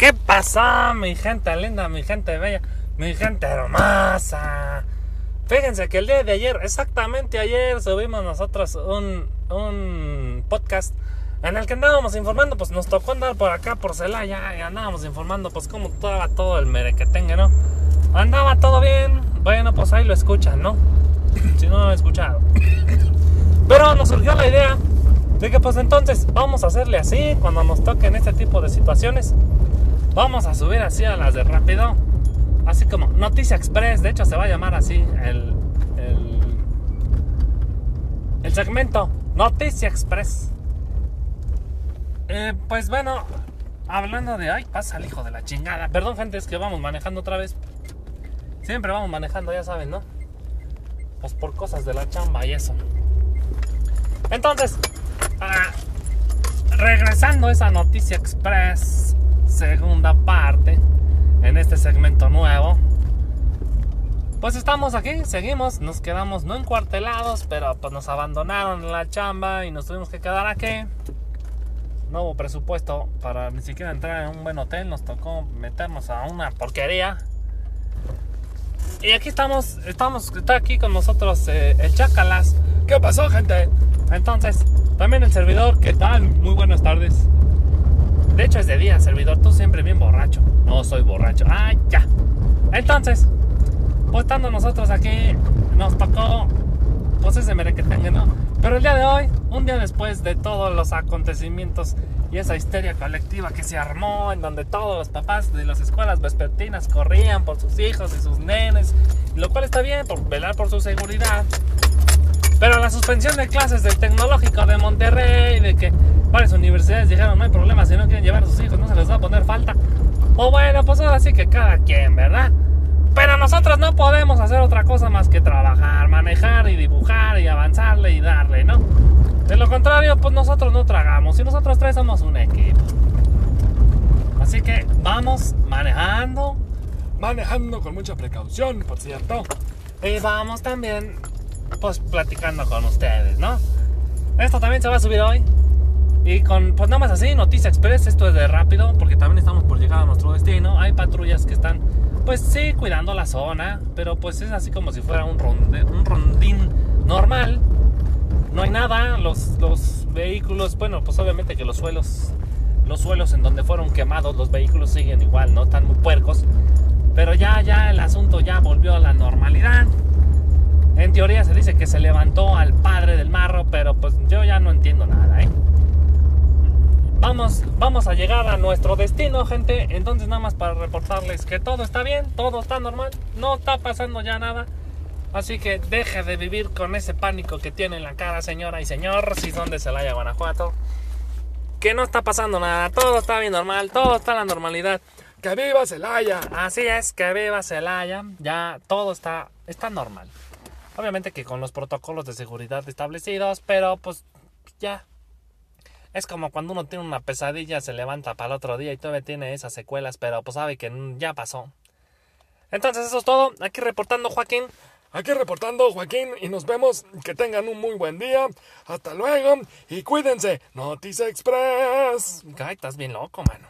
¿Qué pasa, mi gente linda, mi gente bella, mi gente hermosa? Fíjense que el día de ayer, exactamente ayer, subimos nosotros un, un podcast en el que andábamos informando, pues nos tocó andar por acá, por Celaya, y andábamos informando, pues cómo estaba todo el merequetengue, ¿no? Andaba todo bien, bueno, pues ahí lo escuchan, ¿no? si no lo he escuchado. Pero nos surgió la idea de que pues entonces vamos a hacerle así cuando nos toquen este tipo de situaciones. Vamos a subir así a las de rápido. Así como Noticia Express, de hecho se va a llamar así el, el, el segmento Noticia Express. Eh, pues bueno, hablando de... Ay, pasa el hijo de la chingada. Perdón gente, es que vamos manejando otra vez. Siempre vamos manejando, ya saben, ¿no? Pues por cosas de la chamba y eso. Entonces, ah, regresando a esa noticia express, segunda parte, en este segmento nuevo. Pues estamos aquí, seguimos, nos quedamos no encuartelados, pero pues nos abandonaron en la chamba y nos tuvimos que quedar aquí. No hubo presupuesto para ni siquiera entrar en un buen hotel, nos tocó meternos a una porquería. Y aquí estamos, estamos, está aquí con nosotros eh, el Chacalas. ¿Qué pasó, gente? Entonces, también el servidor, ¿qué tal? Muy buenas tardes. De hecho, es de día, servidor, tú siempre bien borracho. No soy borracho. Ah, ya. Entonces, pues estando nosotros aquí, nos tocó, pues ese merequetengue, ¿no? Pero el día de hoy, un día después de todos los acontecimientos y esa histeria colectiva que se armó en donde todos los papás de las escuelas vespertinas corrían por sus hijos y sus nenes, lo cual está bien por velar por su seguridad. Pero la suspensión de clases del Tecnológico de Monterrey, de que varias universidades dijeron no hay problema si no quieren llevar a sus hijos, no se les va a poner falta. O bueno, pues ahora sí que cada quien, ¿verdad? Pero nosotros no podemos hacer otra cosa más que trabajar, manejar y dibujar y avanzarle y darle, ¿no? De lo contrario, pues nosotros no tragamos y nosotros tres somos un equipo. Así que vamos manejando, manejando con mucha precaución, por cierto. Y vamos también, pues platicando con ustedes, ¿no? Esto también se va a subir hoy. Y con, pues nada más así, Noticia Express, esto es de rápido, porque también estamos por llegar a nuestro destino. Hay patrullas que están, pues sí, cuidando la zona, pero pues es así como si fuera un, ronde, un rondín normal no hay nada, los, los vehículos, bueno, pues obviamente que los suelos, los suelos en donde fueron quemados, los vehículos siguen igual, ¿no? Están muy puercos. Pero ya, ya el asunto ya volvió a la normalidad. En teoría se dice que se levantó al padre del marro, pero pues yo ya no entiendo nada, ¿eh? Vamos, vamos a llegar a nuestro destino, gente. Entonces nada más para reportarles que todo está bien, todo está normal, no está pasando ya nada. Así que deje de vivir con ese pánico que tiene en la cara, señora y señor, si son de Celaya, Guanajuato. Que no está pasando nada, todo está bien normal, todo está en la normalidad. ¡Que viva Celaya! Así es, que viva Celaya. Ya todo está, está normal. Obviamente que con los protocolos de seguridad establecidos, pero pues ya. Es como cuando uno tiene una pesadilla, se levanta para el otro día y todavía tiene esas secuelas, pero pues sabe que ya pasó. Entonces eso es todo. Aquí reportando Joaquín. Aquí reportando Joaquín y nos vemos. Que tengan un muy buen día. Hasta luego y cuídense. Noticia Express. Ay, estás bien loco, mano.